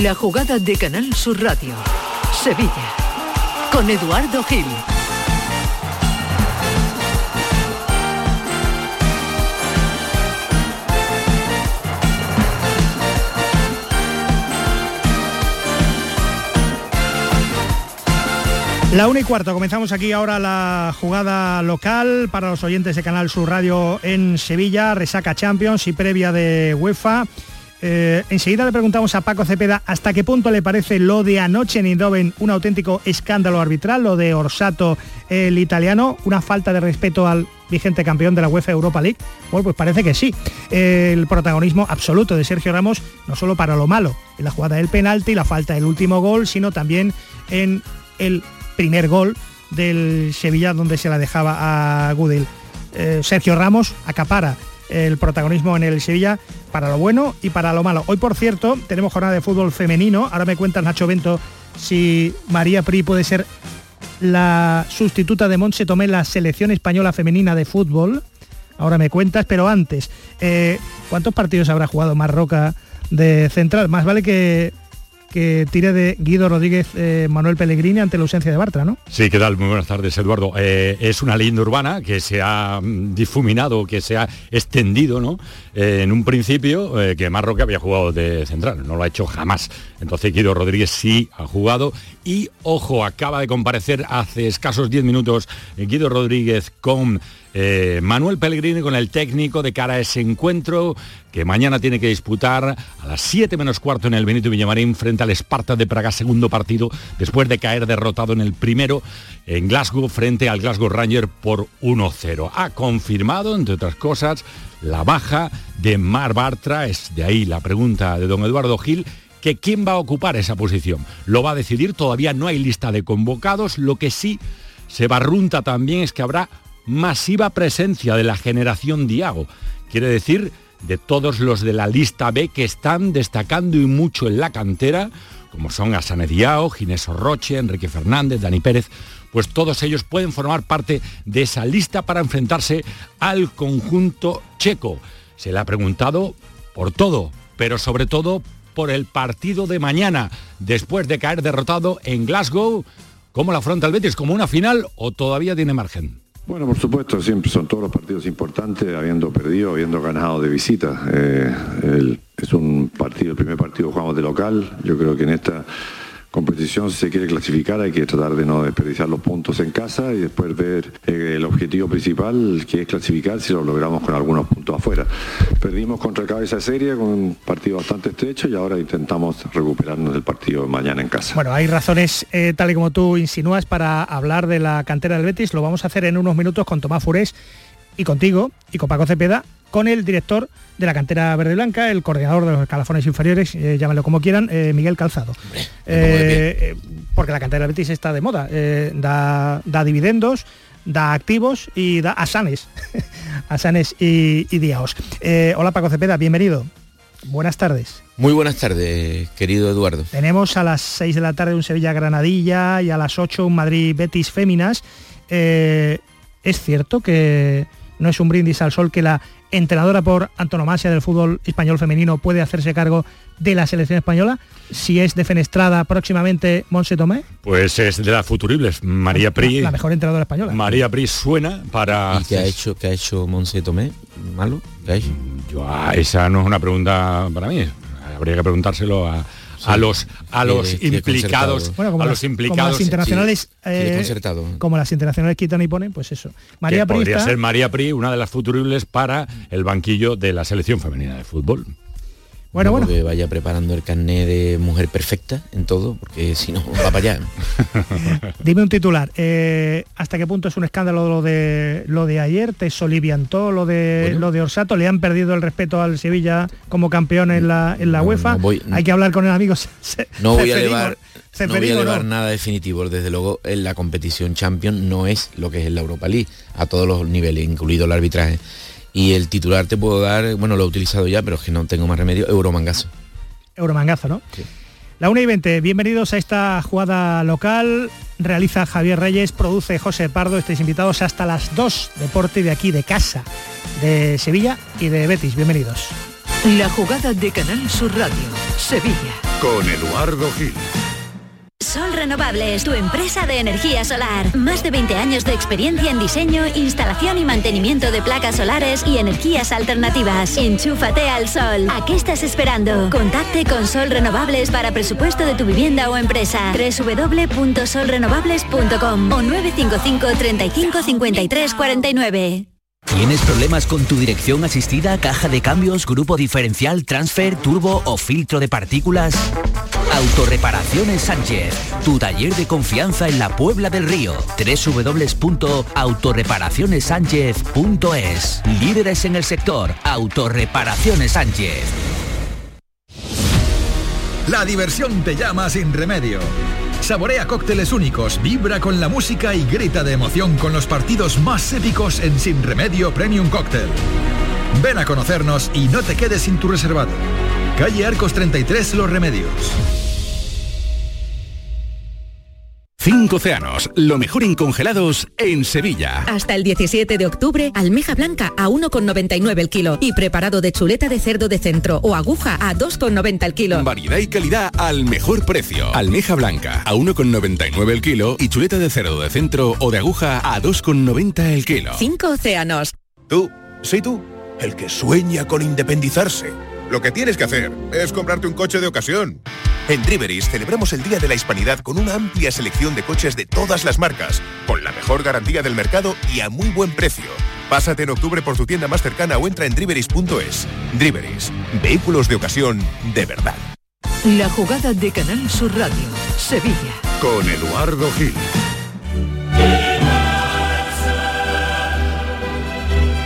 La jugada de Canal Sur Radio. Sevilla. Con Eduardo Gil. La una y cuarto, comenzamos aquí ahora la jugada local para los oyentes de Canal Sur Radio en Sevilla, resaca Champions y previa de UEFA. Eh, enseguida le preguntamos a Paco Cepeda hasta qué punto le parece lo de anoche en Eindhoven un auténtico escándalo arbitral, lo de Orsato, el italiano, una falta de respeto al vigente campeón de la UEFA Europa League. Bueno, pues parece que sí. El protagonismo absoluto de Sergio Ramos, no solo para lo malo, en la jugada del penalti, la falta del último gol, sino también en el primer gol del Sevilla donde se la dejaba a Gudel. Eh, Sergio Ramos acapara el protagonismo en el Sevilla para lo bueno y para lo malo. Hoy, por cierto, tenemos jornada de fútbol femenino. Ahora me cuenta Nacho Bento si María Pri puede ser la sustituta de Montse Tomé la selección española femenina de fútbol. Ahora me cuentas, pero antes, eh, ¿cuántos partidos habrá jugado Marroca de central? Más vale que que tire de Guido Rodríguez eh, Manuel Pellegrini ante la ausencia de Bartra, ¿no? Sí, ¿qué tal? Muy buenas tardes, Eduardo. Eh, es una leyenda urbana que se ha mm, difuminado, que se ha extendido, ¿no? Eh, en un principio, que Marroque había jugado de central, no lo ha hecho jamás. Entonces Guido Rodríguez sí ha jugado y, ojo, acaba de comparecer hace escasos 10 minutos Guido Rodríguez con eh, Manuel Pellegrini con el técnico de cara a ese encuentro que mañana tiene que disputar a las 7 menos cuarto en el Benito Villamarín frente al Esparta de Praga, segundo partido, después de caer derrotado en el primero en Glasgow frente al Glasgow Ranger por 1-0. Ha confirmado, entre otras cosas, la baja de Mar Bartra, es de ahí la pregunta de don Eduardo Gil, que quién va a ocupar esa posición. Lo va a decidir, todavía no hay lista de convocados, lo que sí se barrunta también es que habrá masiva presencia de la generación Diago. Quiere decir, de todos los de la lista B que están destacando y mucho en la cantera, como son Asane Diao, Ginés Roche, Enrique Fernández, Dani Pérez, pues todos ellos pueden formar parte de esa lista para enfrentarse al conjunto checo. Se le ha preguntado por todo, pero sobre todo por el partido de mañana, después de caer derrotado en Glasgow. ¿Cómo la afronta el Betis? ¿Como una final o todavía tiene margen? Bueno, por supuesto, siempre son todos los partidos importantes, habiendo perdido, habiendo ganado de visita. Eh, es un partido, el primer partido jugamos de local. Yo creo que en esta competición, si se quiere clasificar, hay que tratar de no desperdiciar los puntos en casa y después ver eh, el objetivo principal, que es clasificar, si lo logramos con algunos puntos afuera. Perdimos contra Cabeza Serie con un partido bastante estrecho y ahora intentamos recuperarnos del partido mañana en casa. Bueno, hay razones, eh, tal y como tú insinúas, para hablar de la cantera del Betis. Lo vamos a hacer en unos minutos con Tomás Furés y contigo y con Paco Cepeda con el director de la cantera verde blanca, el coordinador de los escalafones inferiores, eh, llámalo como quieran, eh, Miguel Calzado. Eh, porque la cantera Betis está de moda, da, da, dividendos, da activos y da asanes, asanes y, y diaos. hola Paco Cepeda, bienvenido. Buenas tardes. Muy buenas tardes, querido Eduardo. Tenemos a las 6 de la tarde un Sevilla-Granadilla y a las 8 un Madrid-Betis Féminas. es cierto que no es un brindis al sol que la entrenadora por antonomasia del fútbol español femenino puede hacerse cargo de la selección española? Si es defenestrada próximamente Monse Tomé. Pues es de las futuribles. María Pri. La, mejor entrenadora española. María Pri suena para. ¿Y qué ha hecho, qué ha hecho Monse Tomé? ¿Malo? ¿Qué ha hecho? Yo, ah, esa no es una pregunta para mí. Habría que preguntárselo a, a los a los implicados a los implicados como las internacionales eh, como las internacionales quitan y ponen pues eso. María Pri podría ser María Pri una de las futuribles para el banquillo de la selección femenina de fútbol bueno, bueno. Que vaya preparando el carnet de mujer perfecta en todo, porque si no, va para allá. Dime un titular. Eh, ¿Hasta qué punto es un escándalo lo de lo de ayer? ¿Te soliviantó lo de lo de Orsato? ¿Le han perdido el respeto al Sevilla como campeón en la, en la UEFA? Hay que hablar con el amigo. no voy a llevar no voy a llevar nada definitivo. Desde luego, en la competición Champions no es lo que es la Europa League, a todos los niveles, incluido el arbitraje. Y el titular te puedo dar, bueno, lo he utilizado ya, pero es que no tengo más remedio, Euromangazo. Euromangazo, ¿no? Sí. La 1 y 20, bienvenidos a esta jugada local. Realiza Javier Reyes, produce José Pardo. Estáis invitados hasta las 2, deporte de aquí, de casa, de Sevilla y de Betis. Bienvenidos. La jugada de Canal Sur Radio, Sevilla. con Eduardo Gil. Sol Renovables, tu empresa de energía solar. Más de 20 años de experiencia en diseño, instalación y mantenimiento de placas solares y energías alternativas. Enchúfate al sol. ¿A qué estás esperando? Contacte con Sol Renovables para presupuesto de tu vivienda o empresa. www.solrenovables.com o 955 35 53 49. ¿Tienes problemas con tu dirección asistida, caja de cambios, grupo diferencial, transfer, turbo o filtro de partículas? Autorreparaciones Sánchez, tu taller de confianza en la Puebla del Río. www.autorreparacionessánchez.es. Líderes en el sector, Autorreparaciones Sánchez. La diversión te llama sin remedio. Saborea cócteles únicos, vibra con la música y grita de emoción con los partidos más épicos en Sin Remedio Premium Cóctel. Ven a conocernos y no te quedes sin tu reservado. Calle Arcos 33 Los Remedios. Cinco océanos, lo mejor en congelados en Sevilla. Hasta el 17 de octubre, almeja blanca a 1,99 el kilo y preparado de chuleta de cerdo de centro o aguja a 2,90 el kilo. Variedad y calidad al mejor precio. Almeja blanca a 1,99 el kilo y chuleta de cerdo de centro o de aguja a 2,90 el kilo. Cinco océanos. Tú, sí tú, el que sueña con independizarse. Lo que tienes que hacer es comprarte un coche de ocasión. En Driveris celebramos el Día de la Hispanidad con una amplia selección de coches de todas las marcas, con la mejor garantía del mercado y a muy buen precio. Pásate en octubre por tu tienda más cercana o entra en driveris.es. Driveris, vehículos de ocasión de verdad. La jugada de Canal Sur Radio, Sevilla. Con Eduardo Gil.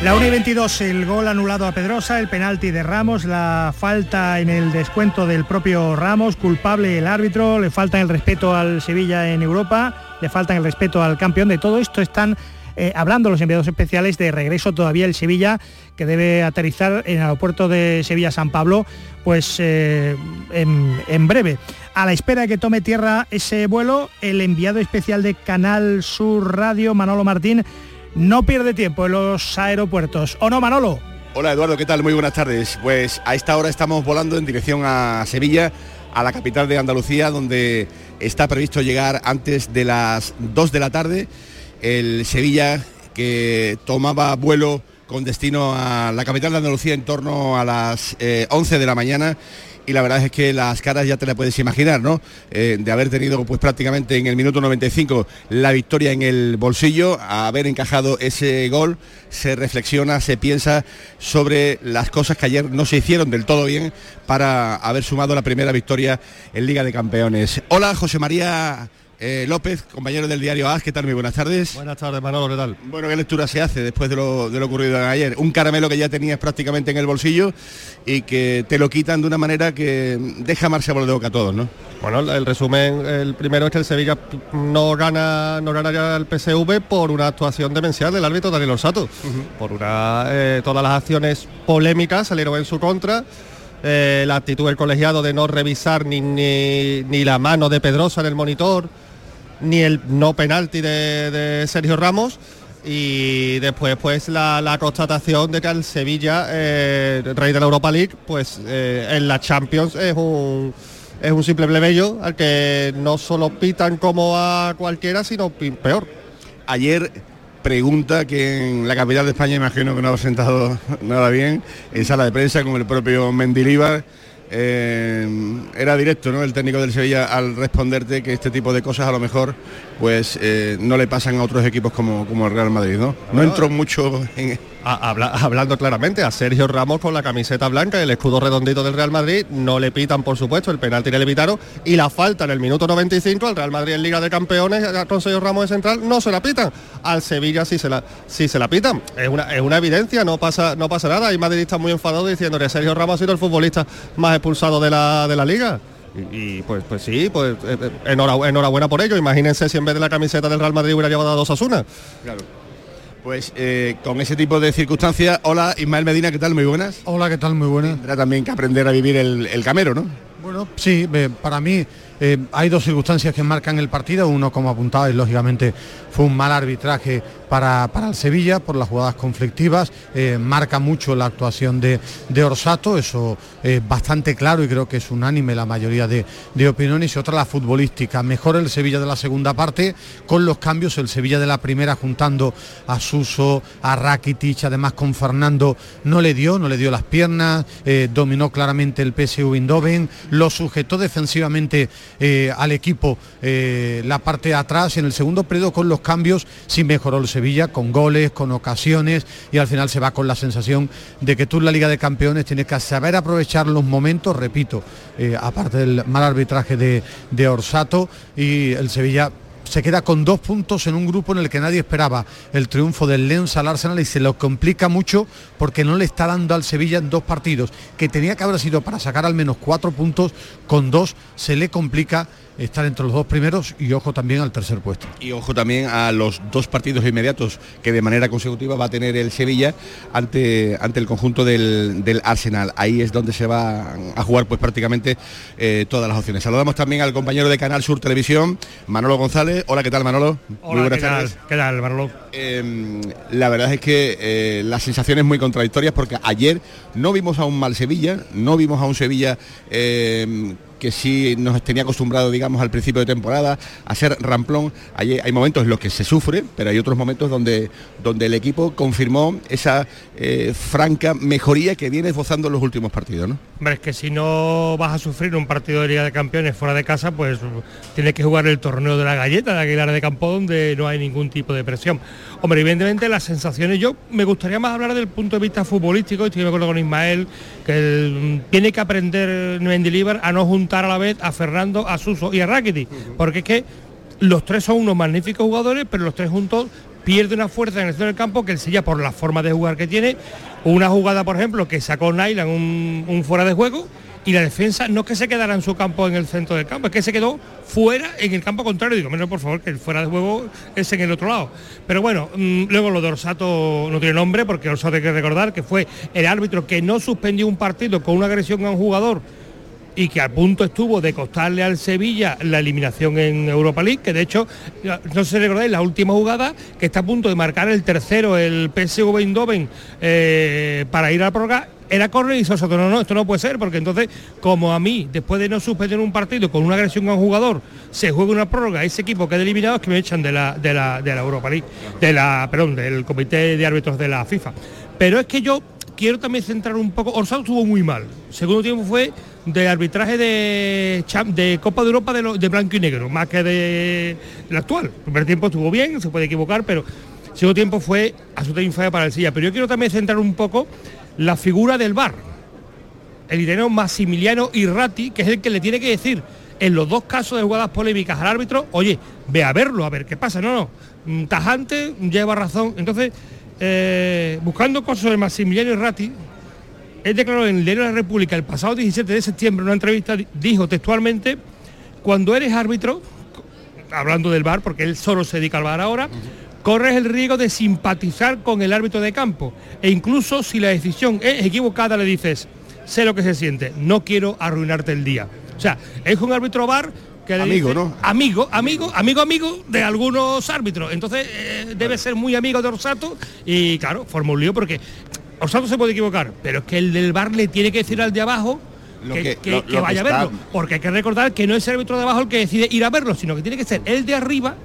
La 1 y 22, el gol anulado a Pedrosa, el penalti de Ramos, la falta en el descuento del propio Ramos, culpable el árbitro, le falta el respeto al Sevilla en Europa, le falta el respeto al campeón. De todo esto están eh, hablando los enviados especiales de regreso todavía el Sevilla, que debe aterrizar en el aeropuerto de Sevilla-San Pablo, pues eh, en, en breve. A la espera de que tome tierra ese vuelo, el enviado especial de Canal Sur Radio, Manolo Martín, no pierde tiempo en los aeropuertos. ¿O no, Manolo? Hola Eduardo, ¿qué tal? Muy buenas tardes. Pues a esta hora estamos volando en dirección a Sevilla, a la capital de Andalucía, donde está previsto llegar antes de las 2 de la tarde. El Sevilla que tomaba vuelo con destino a la capital de Andalucía en torno a las eh, 11 de la mañana y la verdad es que las caras ya te la puedes imaginar, ¿no? Eh, de haber tenido pues prácticamente en el minuto 95 la victoria en el bolsillo, a haber encajado ese gol, se reflexiona, se piensa sobre las cosas que ayer no se hicieron del todo bien para haber sumado la primera victoria en Liga de Campeones. Hola, José María eh, López, compañero del diario AS, ¿qué tal? Muy buenas tardes. Buenas tardes, Manolo, ¿qué tal? Bueno, ¿qué lectura se hace después de lo, de lo ocurrido ayer? Un caramelo que ya tenías prácticamente en el bolsillo y que te lo quitan de una manera que deja marcha por de boca a todos, ¿no? Bueno, el resumen, el primero es que el Sevilla no gana, no gana ya el PSV por una actuación demencial del árbitro Daniel Orsato. Uh -huh. Por una, eh, todas las acciones polémicas salieron en su contra. Eh, la actitud del colegiado de no revisar ni, ni, ni la mano de Pedrosa en el monitor, ni el no penalti de, Sergio Ramos y después pues la, constatación de que el Sevilla, eh, rey de la Europa League, pues eh, en la Champions es un es un simple plebeyo al que no solo pitan como a cualquiera, sino peor. Ayer pregunta que en la capital de España imagino que no ha sentado nada bien, en sala de prensa con el propio Mendilibar eh, era directo ¿no? el técnico del Sevilla al responderte que este tipo de cosas a lo mejor pues eh, no le pasan a otros equipos como, como el Real Madrid no no entró mucho en Habla, hablando claramente a Sergio Ramos con la camiseta blanca y el escudo redondito del Real Madrid no le pitan por supuesto el penalti le pitaron y la falta en el minuto 95 al Real Madrid en Liga de Campeones con Sergio Ramos de central no se la pitan. Al Sevilla sí se la sí se la pitan. Es una, es una evidencia no pasa no pasa nada. Hay madridistas muy enfadados diciendo que Sergio Ramos ha sido el futbolista más expulsado de la, de la liga. Y, y pues, pues sí, pues eh, enhorabuena, enhorabuena por ello. Imagínense si en vez de la camiseta del Real Madrid hubiera llevado a dos Asuna. Claro. Pues eh, con ese tipo de circunstancias, hola Ismael Medina, ¿qué tal? Muy buenas. Hola, ¿qué tal? Muy buenas. Tendrá también que aprender a vivir el, el camero, ¿no? Bueno, sí, para mí Eh, hay dos circunstancias que marcan el partido, uno como apuntaba y lógicamente fue un mal arbitraje para, el Sevilla por las jugadas conflictivas, eh, marca mucho la actuación de, Orsato, eso es bastante claro y creo que es unánime la mayoría de, opiniones, y otra la futbolística, mejor el Sevilla de la segunda parte, con los cambios, el Sevilla de la primera juntando a Suso, a Rakitic, además con Fernando no le dio, no le dio las piernas, eh, dominó claramente el PSV Eindhoven, lo sujetó defensivamente eh, al equipo la parte de atrás y en el segundo periodo con los cambios sí mejoró el Sevilla con goles, con ocasiones y al final se va con la sensación de que tú en la Liga de Campeones tienes que saber aprovechar los momentos, repito, eh, aparte del mal arbitraje de, de Orsato y el Sevilla se queda con dos puntos en un grupo en el que nadie esperaba el triunfo del Lens al Arsenal y se lo complica mucho porque no le está dando al Sevilla en dos partidos, que tenía que haber sido para sacar al menos cuatro puntos, con dos se le complica estar entre los dos primeros y ojo también al tercer puesto. Y ojo también a los dos partidos inmediatos que de manera consecutiva va a tener el Sevilla ante, ante el conjunto del, Arsenal. Ahí es donde se va a jugar pues prácticamente eh, todas las opciones. Saludamos también al compañero de Canal Sur Televisión, Manolo González. Hola, ¿qué tal Manolo? muy buenas tardes. ¿Qué tal, Manolo? Em, la verdad es que eh, las sensaciones muy contradictorias porque ayer no vimos a un mal Sevilla, no vimos a un Sevilla em, que sí nos tenía acostumbrado, digamos, al principio de temporada a ser ramplón. Hay, hay momentos en los que se sufre, pero hay otros momentos donde, donde el equipo confirmó esa eh, franca mejoría que viene esbozando en los últimos partidos, ¿no? Hombre, es que si no vas a sufrir un partido de Liga de Campeones fuera de casa, pues tienes que jugar el torneo de la galleta de Aguilar de Campo donde no hay ningún tipo de presión. Hombre, evidentemente las sensaciones, yo me gustaría más hablar del punto de vista futbolístico, estoy de acuerdo con Ismael, que tiene que aprender Mendilibar a no juntar a la vez a Fernando, a Suso y a Rakiti, porque es que los tres son unos magníficos jugadores, pero los tres juntos pierden una fuerza en el centro del campo que el Silla por la forma de jugar que tiene, una jugada por ejemplo que sacó Nailan un, un fuera de juego y la defensa no es que se quedara en su campo en el centro del campo, es que se quedó fuera en el campo contrario. Digo, menos por favor, que el fuera de juego es en el otro lado. Pero bueno, mm, luego lo de Orsato no tiene nombre, porque Orsato hay que recordar que fue el árbitro que no suspendió un partido con una agresión a un jugador y que al punto estuvo de costarle al Sevilla la eliminación en Europa League, que de hecho, no sé si recordáis, la última jugada, que está a punto de marcar el tercero, el PSV Eindhoven, eh, para ir a prórroga, era correr y Sosa, no, no, esto no puede ser, porque entonces, como a mí, después de no suspender un partido con una agresión a un jugador, se juega una prórroga, ese equipo que ha eliminado es que me echan de la, de la, de la Europa League, de la, perdón, del comité de árbitros de la FIFA. Pero es que yo quiero también centrar un poco, Orsado estuvo muy mal. Segundo tiempo fue de arbitraje de, de Copa de Europa de, blanco y negro, más que de, del actual. El primer tiempo estuvo bien, se puede equivocar, pero el segundo tiempo fue absolutamente infame para el Silla. Pero yo quiero también centrar un poco la figura del bar, el italiano Massimiliano Irrati, que es el que le tiene que decir en los dos casos de jugadas polémicas al árbitro, oye, ve a verlo, a ver qué pasa. No, no, mm, tajante, lleva razón. Entonces, eh, buscando cosas de Massimiliano Irrati, él declaró en el Diario de la República el pasado 17 de septiembre una entrevista, dijo textualmente, cuando eres árbitro, hablando del bar, porque él solo se dedica al bar ahora, corres el riesgo de simpatizar con el árbitro de campo. E incluso si la decisión es equivocada, le dices, sé lo que se siente, no quiero arruinarte el día. O sea, es un árbitro bar que amigo, ¿no? Amigo, amigo, amigo, amigo de algunos árbitros. Entonces eh, debe ser muy amigo de Orsato y claro, forma un lío porque Orsato se puede equivocar, pero es que el del bar le tiene que decir al de abajo que, vaya a verlo. Porque hay que recordar que no es el árbitro de abajo el que decide ir a verlo, sino que tiene que ser el de arriba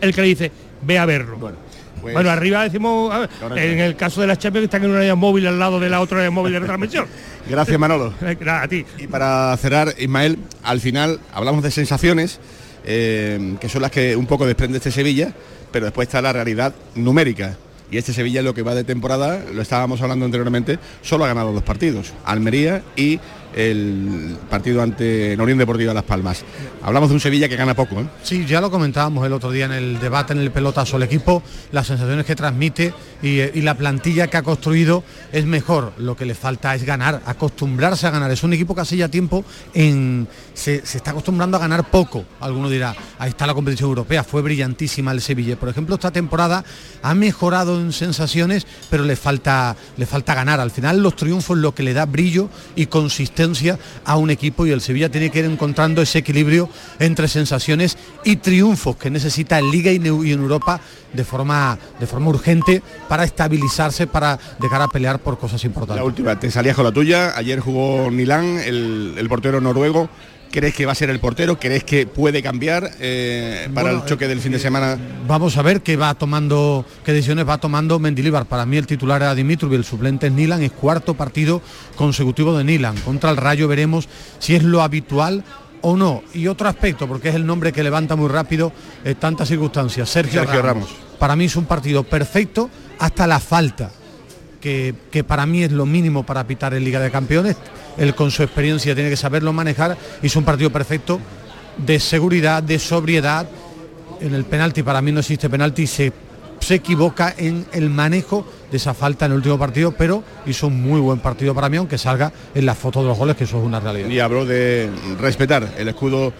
el que le dice, ve a verlo. Bueno. Pues bueno, arriba decimos, en el caso de las Champions están en una área móvil al lado de la otra área móvil de retransmisión. Gracias Manolo. a ti. Y para cerrar, Ismael, al final hablamos de sensaciones, eh, que son las que un poco desprende este Sevilla, pero después está la realidad numérica y este Sevilla lo que va de temporada, lo estábamos hablando anteriormente, solo ha ganado dos partidos, Almería y el partido ante Norien Deportiva Las Palmas. Hablamos de un Sevilla que gana poco. ¿eh? Sí, ya lo comentábamos el otro día en el debate en el pelotazo. El equipo, las sensaciones que transmite y, la plantilla que ha construido es mejor. Lo que le falta es ganar, acostumbrarse a ganar. Es un equipo que hace ya tiempo en, se, está acostumbrando a ganar poco. Alguno dirá, ahí está la competición europea, fue brillantísima el Sevilla. Por ejemplo, esta temporada ha mejorado en sensaciones, pero le falta, le falta ganar. Al final los triunfos lo que le da brillo y consistencia a un equipo y el Sevilla tiene que ir encontrando ese equilibrio entre sensaciones y triunfos que necesita en Liga y en Europa de forma, de forma urgente para estabilizarse, para dejar a pelear por cosas importantes. La última, te salías con la tuya, ayer jugó Milán, el, el portero noruego, ¿Crees que va a ser el portero? ¿Crees que puede cambiar eh, para el choque del fin de semana? Vamos a ver qué va tomando, qué decisiones va tomando Mendilibar. Para mí el titular era Dimitrov y el suplente es Nilan. Es cuarto partido consecutivo de Nilan. Contra el Rayo veremos si es lo habitual o no. Y otro aspecto, porque es el nombre que levanta muy rápido en tantas circunstancias. Sergio, Ramos. Para mí es un partido perfecto hasta la falta, que, que para mí es lo mínimo para pitar en Liga de Campeones él con su experiencia tiene que saberlo manejar. Hizo un partido perfecto de seguridad, de sobriedad. En el penalti, para mí no existe penalti, se, se equivoca en el manejo de esa falta en el último partido, pero hizo un muy buen partido para mí, aunque salga en la foto de los goles, que eso es una realidad. Y habló de respetar el escudo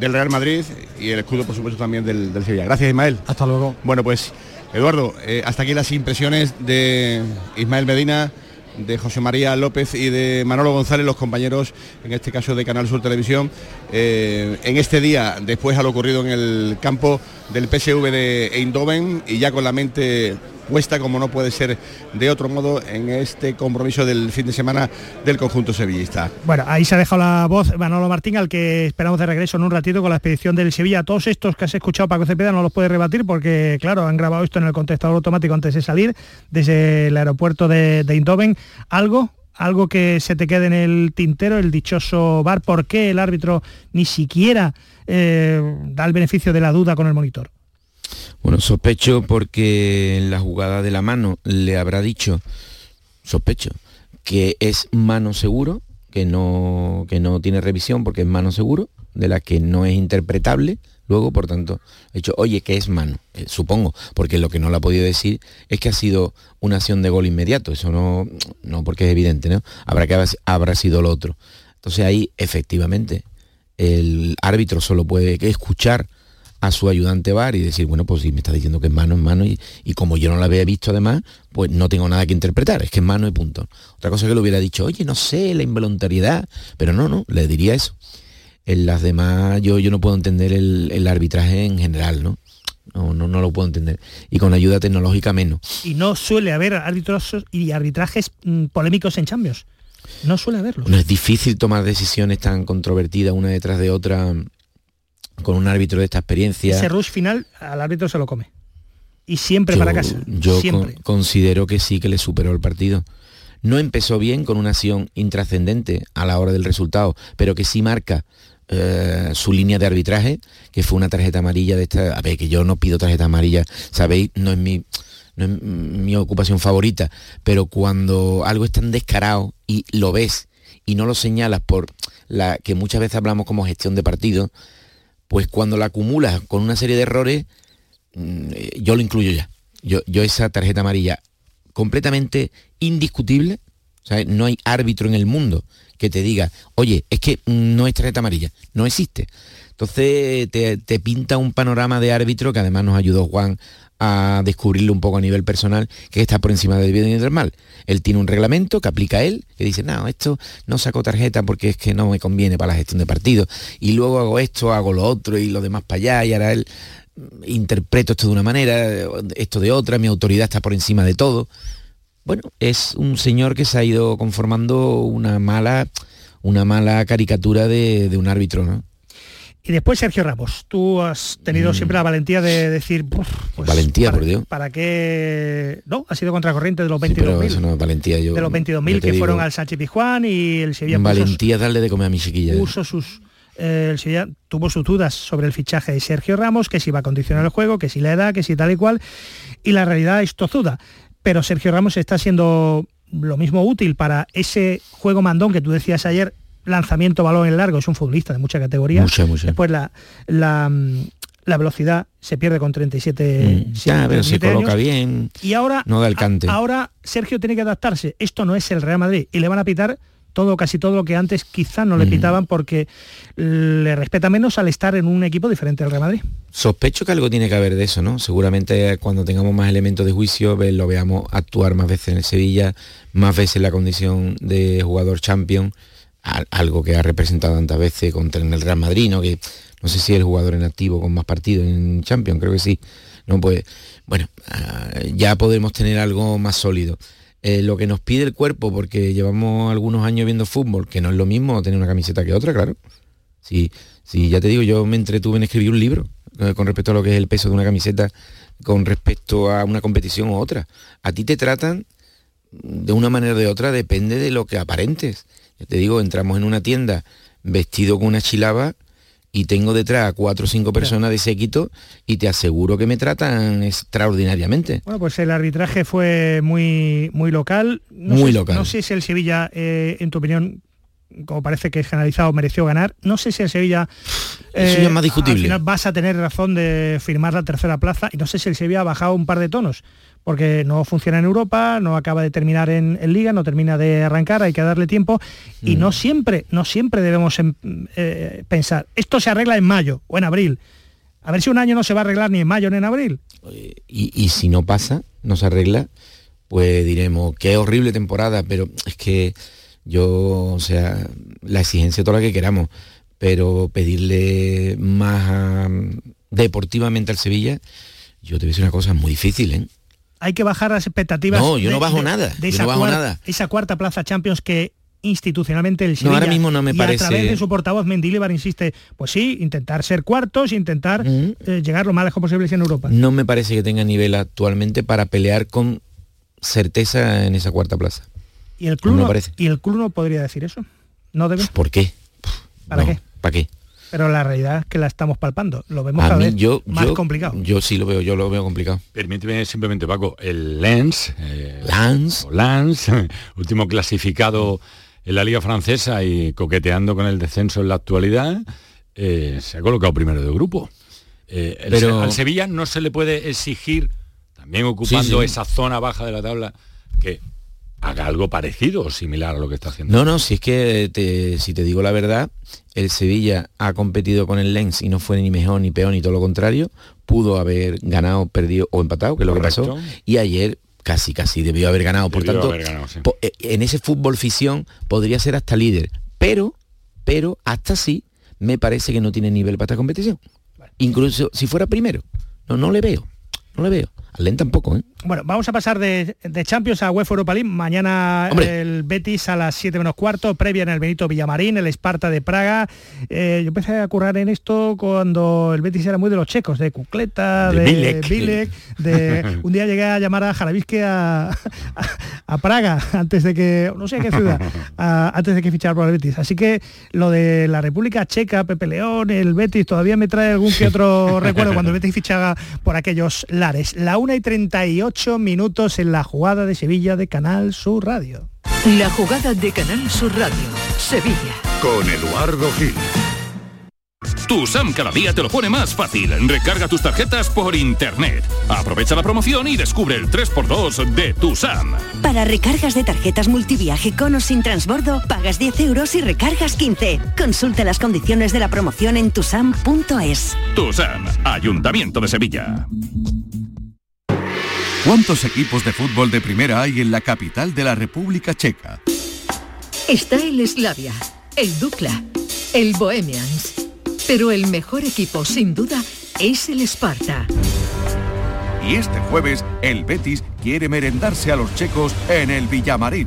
del Real Madrid y el escudo, por supuesto, también del, Sevilla. Gracias, Ismael. Hasta luego. Bueno, pues, Eduardo, eh, hasta aquí las impresiones de Ismael Medina de José María López y de Manolo González, los compañeros, en este caso de Canal Sur Televisión, eh, en este día, después a lo ocurrido en el campo del PSV de Eindhoven y ya con la mente puesta, como no puede ser de otro modo, en este compromiso del fin de semana del conjunto sevillista. Bueno, ahí se ha dejado la voz Manolo Martín, al que esperamos de regreso en un ratito con la expedición del Sevilla. Todos estos que has escuchado, Paco Cepeda, no los puede rebatir porque, claro, han grabado esto en el contestador automático antes de salir desde el aeropuerto de, de Eindhoven. ¿Algo algo que se te quede en el tintero, el dichoso bar, ¿por qué el árbitro ni siquiera eh, da el beneficio de la duda con el monitor? Bueno, sospecho porque en la jugada de la mano le habrá dicho, sospecho, que es mano seguro, que no, que no tiene revisión porque es mano seguro, de la que no es interpretable. Luego, por tanto, he dicho, oye, que es mano, eh, supongo, porque lo que no le ha podido decir es que ha sido una acción de gol inmediato, eso no, no porque es evidente, ¿no? Habrá que habrá sido lo otro. Entonces ahí, efectivamente, el árbitro solo puede escuchar a su ayudante bar y decir, bueno, pues si me está diciendo que es mano, es mano, y, como yo no la había visto además, pues no tengo nada que interpretar, es que es mano y punto. Otra cosa que le hubiera dicho, oye, no sé, la involuntariedad, pero no, no, le diría eso. En las demás, yo, yo no puedo entender el, arbitraje en general, ¿no? No, no, no lo puedo entender. Y con ayuda tecnológica menos. Y no suele haber árbitros y arbitrajes mm, polémicos en Champions. No suele haberlo. No es difícil tomar decisiones tan controvertidas una detrás de otra con un árbitro de esta experiencia. Ese rush final al árbitro se lo come. Y siempre para casa. Yo considero que sí que le superó el partido. No empezó bien con una acción intrascendente a la hora del resultado, pero que sí marca eh, su línea de arbitraje, que fue una tarjeta amarilla de esta. A ver, que yo no pido tarjeta amarilla, sabéis, no es mi, no es mi ocupación favorita, pero cuando algo es tan descarado y lo ves y no lo señalas por la que muchas veces hablamos como gestión de partido, pues cuando la acumulas con una serie de errores, mm, eh, yo lo incluyo ya. Yo, yo esa tarjeta amarilla completamente indiscutible, no hay árbitro en el mundo que te diga, oye, es que no es tarjeta amarilla, no existe. Entonces te, pinta un panorama de árbitro que además nos ayudó Juan a descubrirlo un poco a nivel personal, que está por encima del bien y del mal. Él tiene un reglamento que aplica él, que dice, no, esto no saco tarjeta porque es que no me conviene para la gestión de partidos, y luego hago esto, hago lo otro y lo demás para allá, y ahora él mm, interpreto esto de una manera, esto de otra, mi autoridad está por encima de todo. Bueno, es un señor que se ha ido conformando una mala, una mala caricatura de, de un árbitro, ¿no? Y después Sergio Ramos, tú has tenido mm. siempre la valentía de decir... Pues, valentía, para, por Dios. ¿Para qué...? No, ha sido contracorriente de los 22.000. no valentía yo... De los 22.000 que fueron al Sánchez Pizjuán y el Sevilla... Valentía darle de comer a mi chiquilla. Puso sus... Eh, el Sevilla tuvo sus dudas sobre el fichaje de Sergio Ramos, que si iba a condicionar el juego, que si la edad, que si tal y cual. Y la realidad es tozuda. Pero Sergio Ramos está siendo lo mismo útil para ese juego mandón que tú decías ayer lanzamiento, balón en largo, es un futbolista de mucha categoría. Después la, la, la, velocidad se pierde con 37 mm, ya, pero se coloca bien. Y ahora, no da ahora Sergio tiene que adaptarse. Esto no es el Real Madrid y le van a pitar todo, casi todo lo que antes quizá no le mm. pitaban porque le respeta menos al estar en un equipo diferente al Real Madrid. Sospecho que algo tiene que haber de eso, ¿no? Seguramente cuando tengamos más elementos de juicio lo veamos actuar más veces en el Sevilla, más veces en la condición de jugador champion algo que ha representado tantas veces contra el Real Madrid, ¿no? que no sé si es el jugador en activo con más partidos en Champions, creo que sí. No puede. Bueno, ah, ya podemos tener algo más sólido. Eh, lo que nos pide el cuerpo, porque llevamos algunos años viendo fútbol, que no es lo mismo tener una camiseta que otra, claro. Si, si ya te digo, yo me entretuve en escribir un libro eh, con respecto a lo que es el peso de una camiseta con respecto a una competición u otra. A ti te tratan de una manera o de otra, depende de lo que aparentes. Ya te digo, entramos en una tienda vestido con una chilaba y tengo detrás a cuatro o cinco personas de séquito y te aseguro que me tratan extraordinariamente. Bueno, pues el arbitraje fue muy, muy local. muy local. No sé si el Sevilla, eh, en tu opinión, como parece que es generalizado, mereció ganar. No sé si el Sevilla eh, más discutible. al final vas a tener razón de firmar la tercera plaza y no sé si el Sevilla ha bajado un par de tonos porque no funciona en Europa, no acaba de terminar en, Liga, no termina de arrancar, hay que darle tiempo y no mm. siempre, no siempre debemos em, eh, pensar, esto se arregla en mayo o en abril. A ver si un año no se va a arreglar ni en mayo ni en abril. Y, si no pasa, no se arregla, pues diremos, qué horrible temporada, pero es que yo, o sea, la exigencia toda la que queramos, pero pedirle más deportivamente al Sevilla, yo te voy a decir una cosa muy difícil, ¿eh? Hay que bajar las expectativas. No, yo no bajo nada. De esa, no bajo cuarta, nada. esa cuarta plaza Champions que institucionalmente el Sevilla no, ahora mismo no me y parece... a través de su portavoz Mendilibar insiste, pues sí, intentar ser cuartos, intentar eh, llegar lo más lejos posible en Europa. No me parece que tenga nivel actualmente para pelear con certeza en esa cuarta plaza. ¿Y el club, no, ¿y el club no podría decir eso? ¿No debe? ¿Por qué? ¿Para qué? ¿Para qué? Pero la realidad es que la estamos palpando. Lo vemos cada vez yo, más complicado. Yo sí lo veo, yo lo veo complicado. Permíteme simplemente, Paco, el Lens, eh, Lens, Lens último clasificado en la Liga Francesa y coqueteando con el descenso en la actualidad, eh, se ha colocado primero de grupo. Eh, pero al Sevilla no se le puede exigir, también ocupando esa zona baja de la tabla, que haga algo parecido o similar a lo que está haciendo. No, no, si es que si te digo la verdad, el Sevilla ha competido con el Lens y no fue ni mejor ni peor ni todo lo contrario, pudo haber ganado, perdido o empatado, que es lo que pasó, y ayer casi casi debió haber ganado, por tanto, eh, en ese fútbol ficción podría ser hasta líder, pero pero hasta sí me parece que no tiene nivel para esta competición. Incluso si fuera primero, no no le veo, no le veo. Al tampoco, ¿eh? Bueno, vamos a pasar de, Champions a UEFA Europa League. Mañana el Betis a las 7 menos cuarto, previa en el Benito Villamarín, el Esparta de Praga. Eh, yo empecé a currar en esto cuando el Betis era muy de los checos, de Cucleta, de, Bilek, de... un día llegué a llamar a Jaravisque a, a, Praga, antes de que, no sé qué ciudad, antes de que fichara por el Betis. Así que lo de la República Checa, Pepe León, el Betis, todavía me trae algún que otro recuerdo cuando el Betis fichaba por aquellos lares. La 1 y 38 minutos en la jugada de Sevilla de Canal Sur Radio. La jugada de Canal Sur Radio, Sevilla. Con Eduardo Gil. Tu SAM cada día te lo pone más fácil. Recarga tus tarjetas por internet. Aprovecha la promoción y descubre el 3x2 de tu SAM. Para recargas de tarjetas multiviaje con o sin transbordo, pagas 10 euros y recargas 15. Consulta las condiciones de la promoción en tusam.es. Tu SAM, Ayuntamiento de Sevilla. ¿Cuántos equipos de fútbol de primera hay en la capital de la República Checa? Está el Slavia, el Dukla, el Bohemians. Pero el mejor equipo, sin duda, es el Sparta. Y este jueves, el Betis quiere merendarse a los checos en el Villamarín.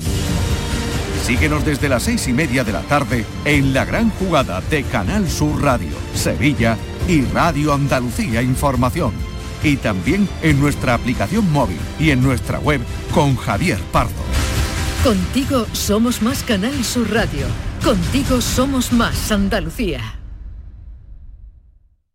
Síguenos desde las seis y media de la tarde en la gran jugada de Canal Sur Radio, Sevilla y Radio Andalucía Información y también en nuestra aplicación móvil y en nuestra web con Javier Pardo. Contigo somos más Canal Sur Radio. Contigo somos más Andalucía.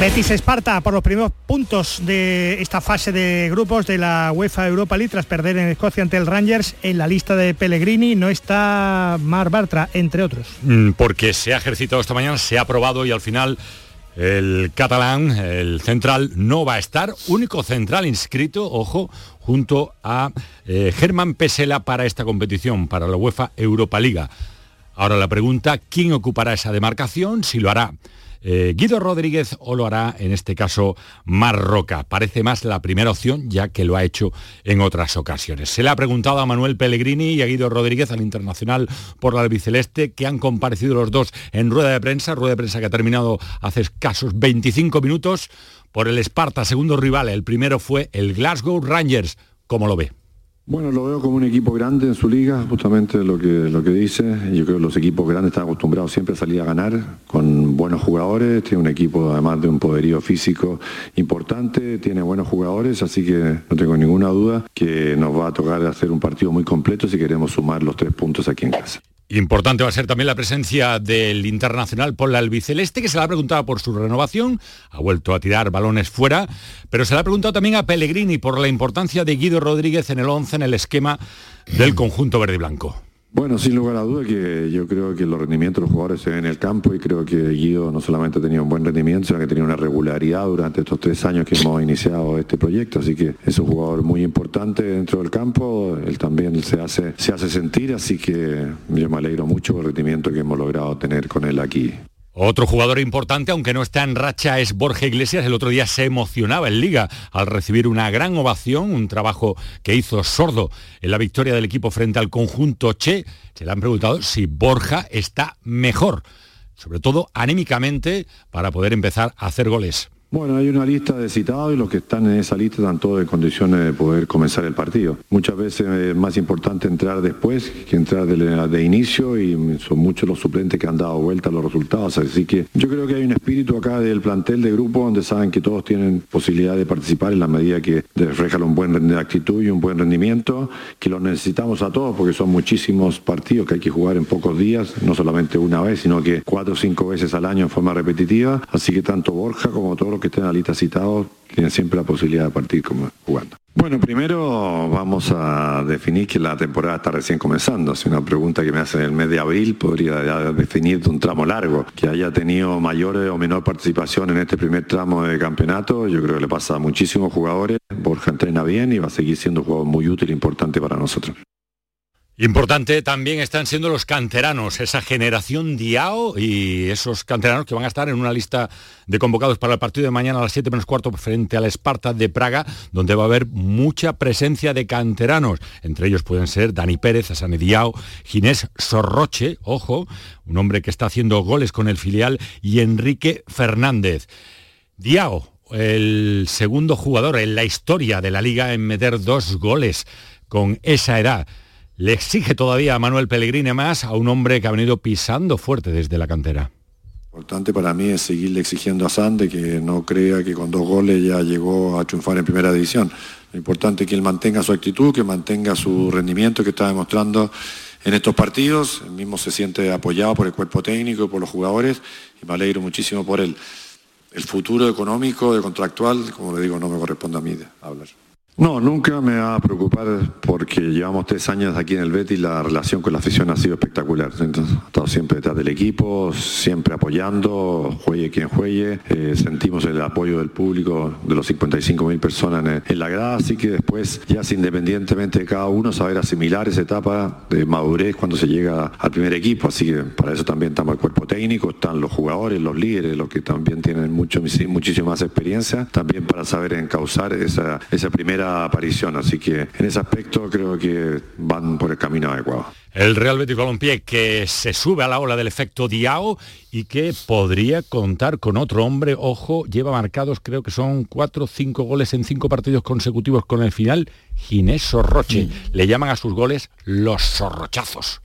Betis Esparta por los primeros puntos de esta fase de grupos de la UEFA Europa League tras perder en Escocia ante el Rangers en la lista de Pellegrini no está Mar Bartra entre otros. Mm, porque se ha ejercitado esta mañana, se ha aprobado y al final el catalán, el central, no va a estar, único central inscrito, ojo, junto a eh, Germán Pesela para esta competición, para la UEFA Europa Liga. Ahora la pregunta, ¿quién ocupará esa demarcación? Si lo hará eh, Guido Rodríguez o lo hará en este caso Marroca. Parece más la primera opción ya que lo ha hecho en otras ocasiones. Se le ha preguntado a Manuel Pellegrini y a Guido Rodríguez al Internacional por la albiceleste que han comparecido los dos en rueda de prensa, rueda de prensa que ha terminado hace escasos 25 minutos por el Esparta, segundo rival. El primero fue el Glasgow Rangers. ¿Cómo lo ve? Bueno, lo veo como un equipo grande en su liga, justamente lo que, lo que dice. Yo creo que los equipos grandes están acostumbrados siempre a salir a ganar con buenos jugadores. Tiene un equipo además de un poderío físico importante, tiene buenos jugadores, así que no tengo ninguna duda que nos va a tocar hacer un partido muy completo si queremos sumar los tres puntos aquí en casa. Importante va a ser también la presencia del internacional por la albiceleste, que se le ha preguntado por su renovación, ha vuelto a tirar balones fuera, pero se le ha preguntado también a Pellegrini por la importancia de Guido Rodríguez en el 11, en el esquema del conjunto verde y blanco. Bueno, sin lugar a duda que yo creo que los rendimientos de los jugadores se ven en el campo y creo que Guido no solamente ha tenido un buen rendimiento, sino que ha tenido una regularidad durante estos tres años que hemos iniciado este proyecto. Así que es un jugador muy importante dentro del campo, él también se hace, se hace sentir, así que yo me alegro mucho por el rendimiento que hemos logrado tener con él aquí. Otro jugador importante, aunque no está en racha, es Borja Iglesias. El otro día se emocionaba en Liga al recibir una gran ovación, un trabajo que hizo sordo en la victoria del equipo frente al conjunto Che. Se le han preguntado si Borja está mejor, sobre todo anímicamente, para poder empezar a hacer goles. Bueno, hay una lista de citados y los que están en esa lista están todos en condiciones de poder comenzar el partido. Muchas veces es más importante entrar después que entrar de, inicio y son muchos los suplentes que han dado vuelta a los resultados. Así que yo creo que hay un espíritu acá del plantel de grupo donde saben que todos tienen posibilidad de participar en la medida que reflejan un buen actitud y un buen rendimiento, que los necesitamos a todos porque son muchísimos partidos que hay que jugar en pocos días, no solamente una vez, sino que cuatro o cinco veces al año en forma repetitiva. Así que tanto Borja como todos los que estén en lista citados tienen siempre la posibilidad de partir como jugando. Bueno, primero vamos a definir que la temporada está recién comenzando. Si una pregunta que me hacen en el mes de abril podría definir un tramo largo, que haya tenido mayor o menor participación en este primer tramo de campeonato. Yo creo que le pasa a muchísimos jugadores. Borja entrena bien y va a seguir siendo un jugador muy útil e importante para nosotros. Importante también están siendo los canteranos, esa generación Diao y esos canteranos que van a estar en una lista de convocados para el partido de mañana a las 7 menos cuarto frente al Esparta de Praga, donde va a haber mucha presencia de canteranos. Entre ellos pueden ser Dani Pérez, Asane Diao, Ginés Sorroche, ojo, un hombre que está haciendo goles con el filial, y Enrique Fernández. Diao, el segundo jugador en la historia de la liga en meter dos goles con esa edad le exige todavía a Manuel Pellegrini más a un hombre que ha venido pisando fuerte desde la cantera. Importante para mí es seguirle exigiendo a Sande que no crea que con dos goles ya llegó a triunfar en primera división. Lo importante es que él mantenga su actitud, que mantenga su rendimiento que está demostrando en estos partidos. Él mismo se siente apoyado por el cuerpo técnico y por los jugadores y me alegro muchísimo por él. El futuro económico, de contractual, como le digo, no me corresponde a mí hablar. No, nunca me va a preocupar porque llevamos tres años aquí en el Betis y la relación con la afición ha sido espectacular. Entonces, estado siempre detrás del equipo, siempre apoyando, juegue quien juegue. Eh, sentimos el apoyo del público de los 55 mil personas en, la grada, así que después, ya independientemente de cada uno, saber asimilar esa etapa de madurez cuando se llega al primer equipo. Así que para eso también estamos el cuerpo técnico, están los jugadores, los líderes, los que también tienen mucho, muchísima más experiencia, también para saber encauzar esa, esa primera aparición, así que en ese aspecto creo que van por el camino adecuado. El Real Betis Balompié que se sube a la ola del efecto Diao y que podría contar con otro hombre, ojo, lleva marcados creo que son cuatro o cinco goles en cinco partidos consecutivos con el final, Ginés Sorroche. Le llaman a sus goles los zorrochazos.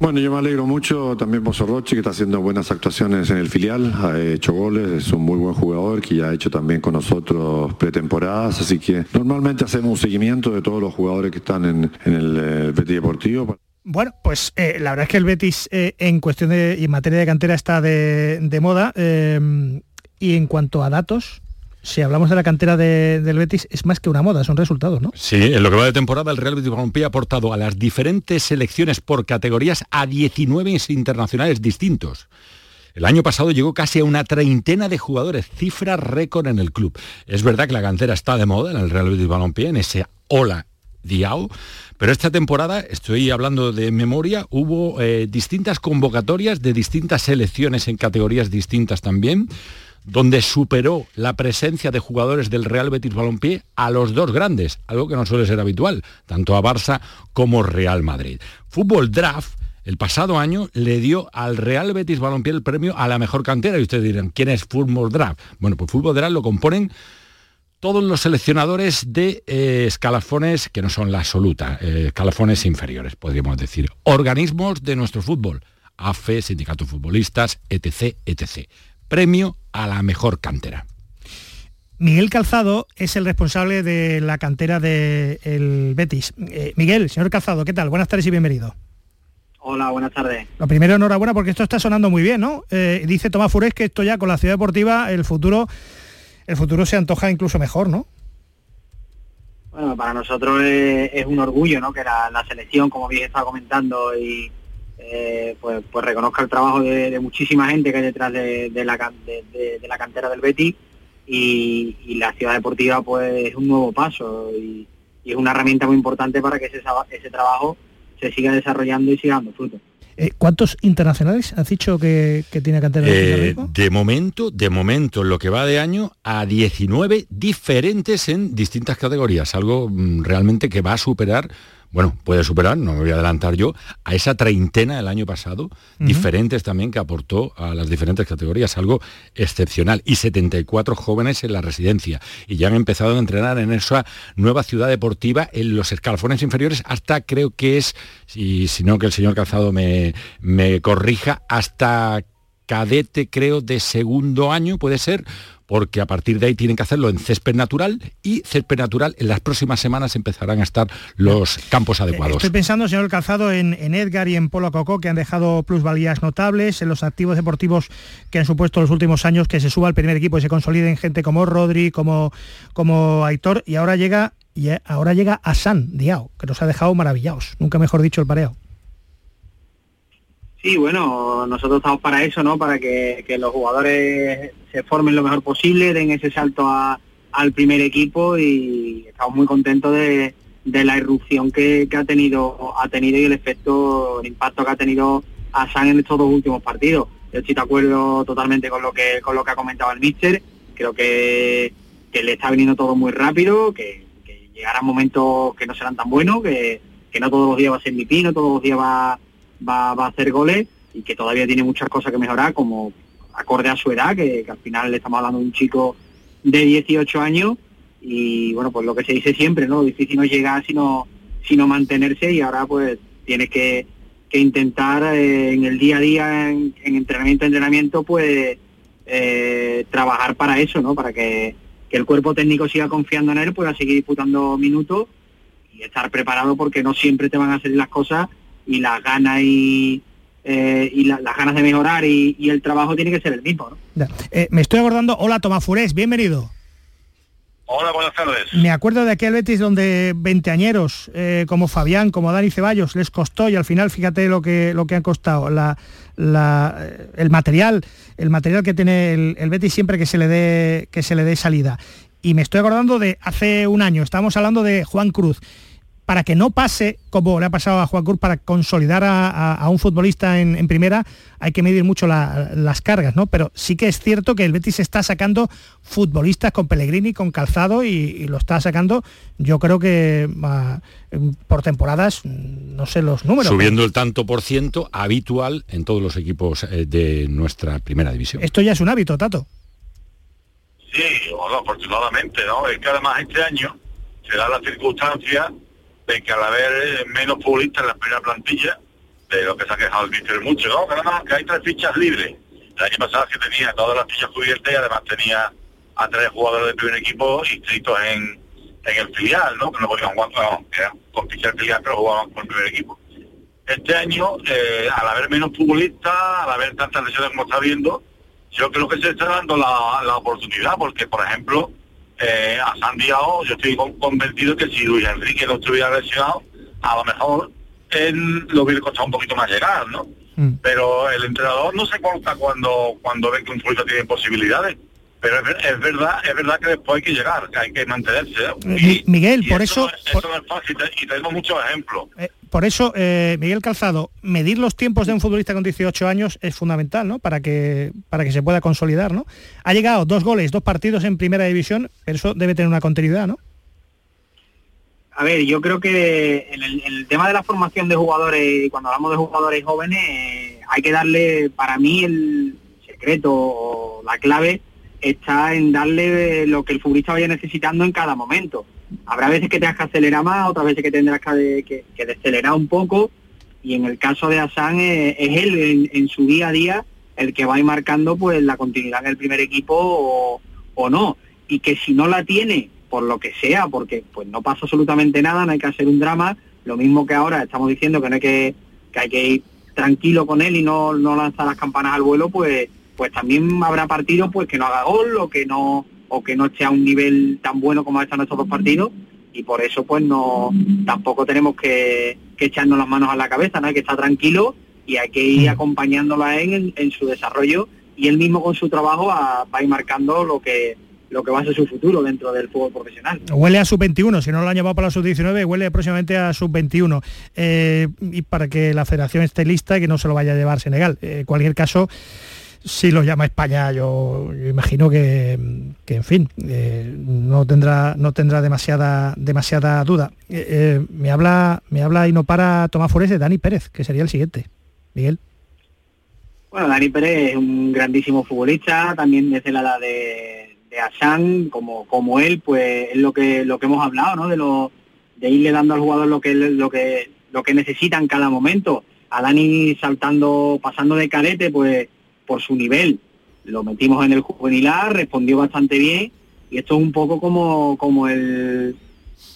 Bueno, yo me alegro mucho también por Sorroche, que está haciendo buenas actuaciones en el filial, ha hecho goles, es un muy buen jugador que ya ha hecho también con nosotros pretemporadas, así que normalmente hacemos un seguimiento de todos los jugadores que están en, el, eh, Betis Deportivo. Bueno, pues eh, la verdad es que el Betis eh, en cuestión de y en materia de cantera está de, moda y en cuanto a datos, si hablamos de la cantera del Betis, es más que una moda, son resultados, ¿no? Sí, en lo que va de temporada, el Real Betis Balompié ha aportado a las diferentes selecciones por categorías a 19 internacionales distintos. El año pasado llegó casi a una treintena de jugadores, cifra récord en el club. Es verdad que la cantera está de moda en el Real Betis Balompié, en ese hola Diao, pero esta temporada, estoy hablando de memoria, hubo eh, distintas convocatorias de distintas selecciones en categorías distintas también donde superó la presencia de jugadores del Real Betis Balompié a los dos grandes, algo que no suele ser habitual, tanto a Barça como Real Madrid. Fútbol Draft el pasado año le dio al Real Betis Balompié el premio a la mejor cantera y ustedes dirán, ¿quién es Fútbol Draft? Bueno, pues Fútbol Draft lo componen todos los seleccionadores de eh, escalafones que no son la absoluta, eh, escalafones inferiores, podríamos decir, organismos de nuestro fútbol, AFE, sindicatos futbolistas, etc., etc premio a la mejor cantera. Miguel Calzado es el responsable de la cantera del Betis. Eh, Miguel, señor Calzado, ¿qué tal? Buenas tardes y bienvenido. Hola, buenas tardes. Lo primero, enhorabuena porque esto está sonando muy bien, ¿no? Eh, dice Tomás Furés que esto ya con la ciudad deportiva, el futuro, el futuro se antoja incluso mejor, ¿no? Bueno, para nosotros es, un orgullo, ¿no? Que la, la selección, como bien estaba comentando, y, eh, pues, pues reconozca el trabajo de, muchísima gente que hay detrás de, la, de, la cantera del Betis y, la ciudad deportiva pues es un nuevo paso y, es una herramienta muy importante para que ese, ese trabajo se siga desarrollando y siga dando fruto. Eh, ¿Cuántos internacionales has dicho que, tiene cantera? Eh, de momento, de momento, lo que va de año, a 19 diferentes en distintas categorías, algo mm, realmente que va a superar bueno, puede superar, no me voy a adelantar yo, a esa treintena del año pasado, diferentes también que aportó a las diferentes categorías, algo excepcional. Y 74 jóvenes en la residencia. Y ya han empezado a entrenar en esa nueva ciudad deportiva en los escalafones inferiores hasta creo que es, y si no que el señor Calzado me, me corrija, hasta cadete creo de segundo año, puede ser, porque a partir de ahí tienen que hacerlo en césped natural y césped natural en las próximas semanas empezarán a estar los campos adecuados. Estoy pensando, señor Calzado, en, Edgar y en Polo Coco, que han dejado plusvalías notables, en los activos deportivos que han supuesto los últimos años que se suba al primer equipo y se consoliden gente como Rodri, como, como Aitor, y ahora llega, y ahora llega a San Diao, que nos ha dejado maravillados, nunca mejor dicho el pareo. Sí, bueno, nosotros estamos para eso, ¿no? Para que, los jugadores se formen lo mejor posible, den ese salto al primer equipo y estamos muy contentos de, la irrupción que, ha tenido ha tenido y el efecto, el impacto que ha tenido a en estos dos últimos partidos. Yo estoy de acuerdo totalmente con lo que con lo que ha comentado el míster. Creo que, le está viniendo todo muy rápido, que, que llegarán momentos que no serán tan buenos, que, que no todos los días va a ser mi pino, todos los días va va, a hacer goles y que todavía tiene muchas cosas que mejorar, como acorde a su edad, que, al final le estamos hablando de un chico de 18 años y bueno, pues lo que se dice siempre, ¿no? Difícil no llegar sino, sino mantenerse y ahora pues tienes que, intentar eh, en el día a día, en, entrenamiento, entrenamiento, pues eh, trabajar para eso, ¿no? Para que, el cuerpo técnico siga confiando en él, pueda seguir disputando minutos y estar preparado porque no siempre te van a salir las cosas y las ganas y, eh, y las ganas de mejorar y, el trabajo tiene que ser el mismo. Eh, me estoy acordando, hola Tomás Furés, bienvenido. Hola, buenas tardes. Me acuerdo de aquel Betis donde veinteañeros eh, como Fabián, como Dani Ceballos les costó y al final fíjate lo que lo que han costado la, el material el material que tiene el, el, Betis siempre que se le dé que se le dé salida. Y me estoy acordando de hace un año, estamos hablando de Juan Cruz para que no pase como le ha pasado a Juan Cruz, para consolidar a, un futbolista en, primera, hay que medir mucho las cargas, ¿no? Pero sí que es cierto que el Betis está sacando futbolistas con Pellegrini, con Calzado, y, lo está sacando, yo creo que por temporadas, no sé los números. Subiendo el tanto por ciento habitual en todos los equipos eh, de nuestra primera división. Esto ya es un hábito, Tato. Sí, afortunadamente, ¿no? Es que además este año se da la circunstancia de que al haber menos futbolistas en la primera plantilla, de lo que se ha quejado el míster mucho, ¿no? Que además que hay tres fichas libres. El año pasado que tenía todas las fichas cubiertas y además tenía a tres jugadores del primer equipo inscritos en, en el filial, ¿no? Que no podían jugar con fichas filial, pero jugaban con el primer equipo. Este año, eh, al haber menos futbolistas, al haber tantas lesiones como está viendo, yo creo que se está dando la, oportunidad, porque por ejemplo, eh, a San Diego yo estoy convencido que si Luis Enrique no estuviera lesionado, a lo mejor él lo hubiera costado un poquito más llegar, ¿no? Mm. Pero el entrenador no se corta cuando, cuando ve que un futbolista tiene posibilidades. Pero es, verdad, es verdad que después hay que llegar, que hay que mantenerse. Eh, Miguel, por eso, eso, no es fácil y tenemos muchos ejemplos. Eh, por eso, eh, Miguel Calzado, medir los tiempos de un futbolista con 18 años es fundamental, ¿no? Para que para que se pueda consolidar, ¿no? Ha llegado dos goles, dos partidos en primera división, pero eso debe tener una continuidad, ¿no? A ver, yo creo que en el, tema de la formación de jugadores, cuando hablamos de jugadores jóvenes, eh, hay que darle, para mí, el secreto o la clave está en darle lo que el futbolista vaya necesitando en cada momento. Habrá veces que tengas que acelerar más, otras veces que tendrás que, que, decelerar un poco, y en el caso de Asan eh, es, él en, su día a día el que va ir marcando pues la continuidad en el primer equipo o, o no. Y que si no la tiene, por lo que sea, porque pues no pasa absolutamente nada, no hay que hacer un drama, lo mismo que ahora estamos diciendo que no hay que, que hay que ir tranquilo con él y no, no lanzar las campanas al vuelo, pues pues también habrá partidos pues que no haga gol o que no o que no esté a un nivel tan bueno como están estos dos partidos y por eso pues no tampoco tenemos que, echarnos las manos a la cabeza, no hay que estar tranquilo y hay que ir mm. acompañándolo a él en, su desarrollo y él mismo con su trabajo va a ir marcando lo que lo que va a ser su futuro dentro del fútbol profesional. Huele a sub-21, si no lo han llevado para la sub-19, huele próximamente a sub-21. Eh, y para que la federación esté lista y que no se lo vaya a llevar Senegal. Eh, en cualquier caso, si lo llama España, yo, imagino que, en fin, eh, no tendrá, no tendrá demasiada, demasiada duda. me habla, me habla y no para Tomás Forés de Dani Pérez, que sería el siguiente. Miguel. Bueno, Dani Pérez es un grandísimo futbolista, también desde la de de como, como él, pues es lo que, lo que hemos hablado, ¿no? De, lo, de irle dando al jugador lo que, lo que, lo que necesita en cada momento. A Dani saltando, pasando de carete, pues por su nivel. Lo metimos en el juvenilar, respondió bastante bien y esto es un poco como, como el,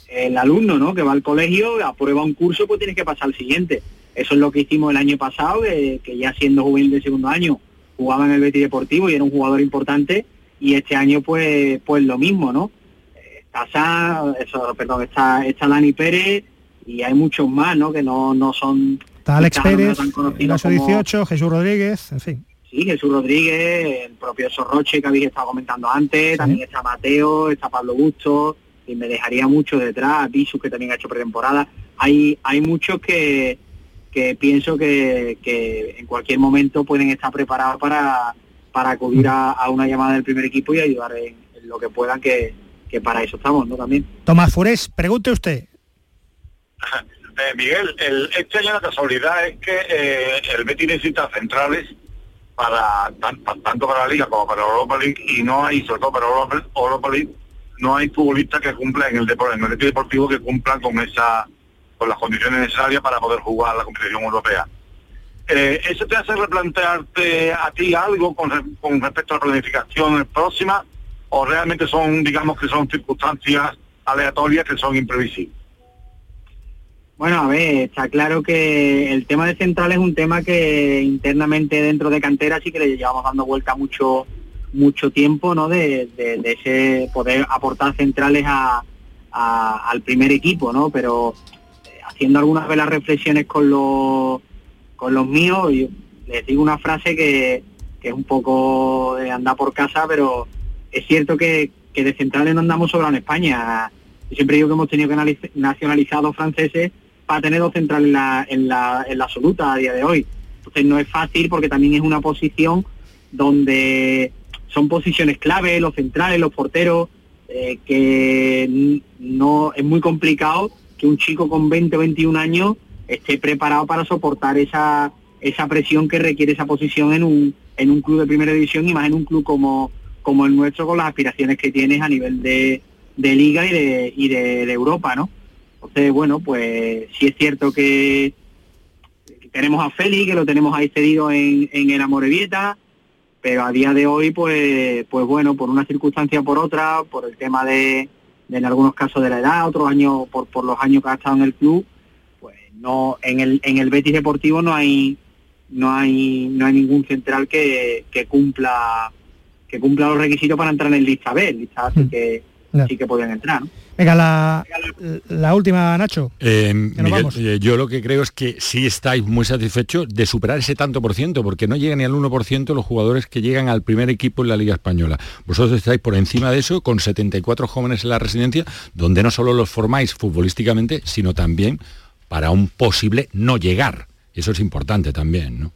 el alumno, ¿no? Que va al colegio, aprueba un curso, pues tiene que pasar al siguiente. Eso es lo que hicimos el año pasado, que ya siendo juvenil de segundo año jugaba en el Betis Deportivo y era un jugador importante y este año pues pues lo mismo, ¿no? Está eso, perdón, está, está Dani Pérez y hay muchos más, ¿no? Que no, no son... Está Alex Pérez, caso 18, Jesús Rodríguez, en fin. Sí, Jesús Rodríguez, el propio Sorroche que habéis estado comentando antes, también está Mateo, está Pablo Gusto, y me dejaría mucho detrás, Visus que también ha hecho pretemporada. Hay, hay muchos que, que pienso que, que en cualquier momento pueden estar preparados para, para acudir a, una llamada del primer equipo y ayudar en, lo que puedan, que, para eso estamos, ¿no? También. Tomás Furés, pregunte usted. Eh, Miguel, el, este año la casualidad es que eh, el Betis necesita centrales para tanto para la Liga como para Europa League y no hay, sobre todo para Europa, Europa League, no hay futbolistas que cumplan en el deporte, en el deportivo que cumplan con esa con las condiciones necesarias para poder jugar la competición europea. Eh, ¿Eso te hace replantearte a ti algo con, respecto a la planificación próxima o realmente son, digamos que son circunstancias aleatorias que son imprevisibles? Bueno, a ver, está claro que el tema de central es un tema que internamente dentro de cantera sí que le llevamos dando vuelta mucho mucho tiempo, ¿no? De, ese poder aportar centrales al primer equipo, ¿no? Pero eh, haciendo algunas de las reflexiones con los con los míos, les digo una frase que, es un poco de andar por casa, pero es cierto que, de centrales no andamos sobrado en España. Yo siempre digo que hemos tenido que nacionalizar dos franceses para tener dos centrales en la, en, absoluta a día de hoy. Entonces no es fácil porque también es una posición donde son posiciones clave, los centrales, los porteros, eh, que no es muy complicado que un chico con 20 o 21 años esté preparado para soportar esa, esa presión que requiere esa posición en un, en un club de primera división y más en un club como, como el nuestro con las aspiraciones que tienes a nivel de, de liga y de, y de, Europa, ¿no? Entonces, bueno, pues sí es cierto que tenemos a Félix, que lo tenemos ahí cedido en, en el Amorebieta, pero a día de hoy, pues, pues bueno, por una circunstancia o por otra, por el tema de, de, en algunos casos de la edad, otros años, por, por los años que ha estado en el club, no en el en el Betis Deportivo no hay no hay no hay ningún central que, que cumpla que cumpla los requisitos para entrar en lista B, lista así que sí que pueden entrar. Venga, la, la última, Nacho. Eh, Miguel, eh, yo lo que creo es que sí estáis muy satisfechos de superar ese tanto por ciento, porque no llegan ni al 1% los jugadores que llegan al primer equipo en la Liga Española. Vosotros estáis por encima de eso, con 74 jóvenes en la residencia, donde no solo los formáis futbolísticamente, sino también para un posible no llegar. Eso es importante también, ¿no?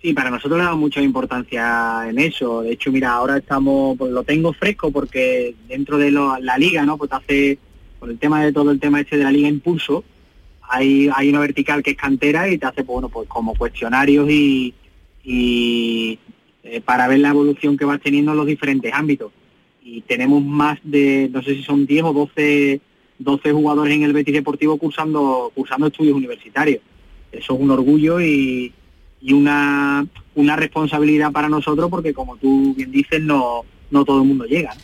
Sí, para nosotros le damos mucha importancia en eso. De hecho, mira, ahora estamos, pues lo tengo fresco porque dentro de la liga, ¿no? Pues hace, por el tema de todo el tema este de la liga Impulso, hay, hay una vertical que es cantera y te hace, pues, bueno, pues como cuestionarios y, y eh, para ver la evolución que vas teniendo en los diferentes ámbitos. Y tenemos más de, no sé si son 10 o 12, 12 jugadores en el Betis Deportivo cursando, cursando estudios universitarios. Eso es un orgullo y, y una, una responsabilidad para nosotros porque como tú bien dices, no, no todo el mundo llega.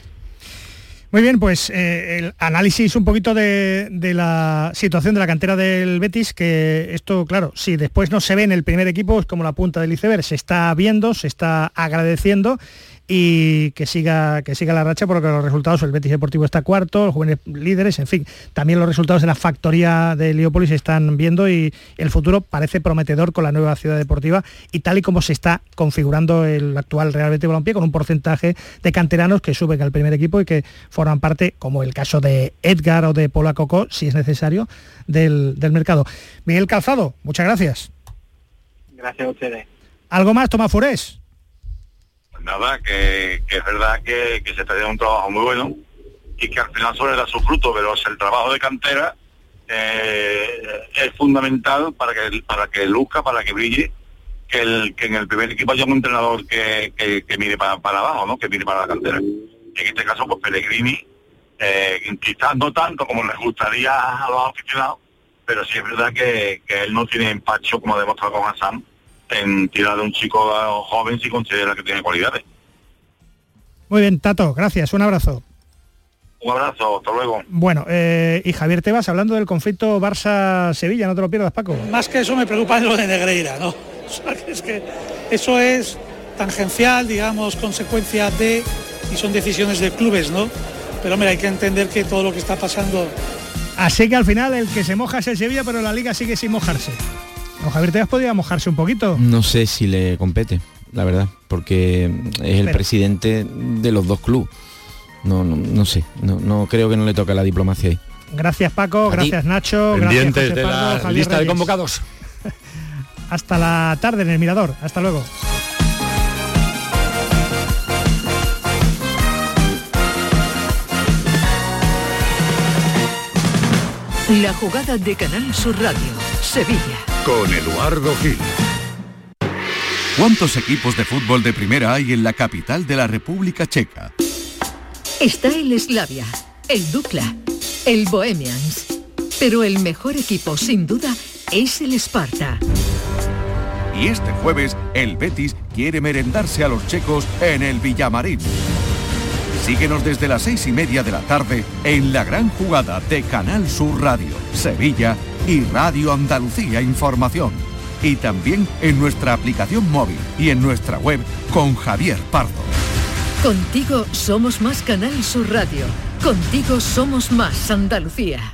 Muy bien, pues eh, el análisis un poquito de, de, la situación de la cantera del Betis, que esto, claro, si después no se ve en el primer equipo, es como la punta del iceberg, se está viendo, se está agradeciendo y que siga, que siga la racha porque los resultados, el Betis Deportivo está cuarto, los jóvenes líderes, en fin, también los resultados de la factoría de Leópolis se están viendo y el futuro parece prometedor con la nueva ciudad deportiva y tal y como se está configurando el actual Real Betis Balompié con un porcentaje de canteranos que suben al primer equipo y que forman parte, como el caso de Edgar o de Pola Coco, si es necesario, del, del mercado. Miguel Calzado, muchas gracias. Gracias a ustedes. ¿Algo más, Tomás Furés? Nada, que, es verdad que, se está haciendo un trabajo muy bueno y que al final solo da su fruto, pero el trabajo de cantera eh, es fundamental para que para que luzca, para que brille, que, que en el primer equipo haya un entrenador que, que, mire para, abajo, ¿no? que mire para la cantera. En este caso, pues Pellegrini, eh, quizás no tanto como les gustaría a los aficionados, pero sí es verdad que, él no tiene empacho, como ha demostrado con Hassan, en tirar de un chico joven si considera que tiene cualidades. Muy bien, Tato, gracias, un abrazo. Un abrazo, hasta luego. Bueno, eh, y Javier Tebas, hablando del conflicto Barça-Sevilla, no te lo pierdas, Paco. Más que eso me preocupa lo de Negreira, ¿no? es que eso es tangencial, digamos, consecuencia de, y son decisiones de clubes, ¿no? Pero mira, hay que entender que todo lo que está pasando... Así que al final el que se moja es el Sevilla, pero la liga sigue sin mojarse. ¿O Javier Tebas podría mojarse un poquito? No sé si le compete, la verdad, porque es el presidente de los dos clubes. No, no, sé, no, creo que no le toque la diplomacia ahí. Gracias Paco, gracias Nacho, Pendientes de la lista de convocados. Hasta la tarde en el Mirador. Hasta luego. La jugada de Canal Sur Radio, Sevilla con Eduardo Gil. ¿Cuántos equipos de fútbol de primera hay en la capital de la República Checa? Está el Slavia, el Dukla, el Bohemians, pero el mejor equipo sin duda es el Sparta. Y este jueves el Betis quiere merendarse a los checos en el Villamarín. Síguenos desde las seis y media de la tarde en la gran jugada de Canal Sur Radio, Sevilla y Radio Andalucía Información. Y también en nuestra aplicación móvil y en nuestra web con Javier Pardo. Contigo somos más Canal Sur Radio. Contigo somos más Andalucía.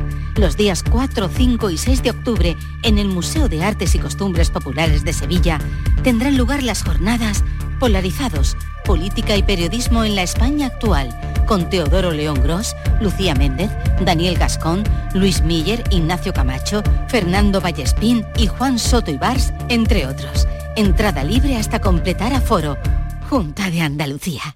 los días 4, 5 y 6 de octubre, en el Museo de Artes y Costumbres Populares de Sevilla, tendrán lugar las jornadas Polarizados, Política y Periodismo en la España actual, con Teodoro León Gros, Lucía Méndez, Daniel Gascón, Luis Miller, Ignacio Camacho, Fernando Vallespín y Juan Soto Ibars, entre otros. Entrada libre hasta completar aforo. Junta de Andalucía.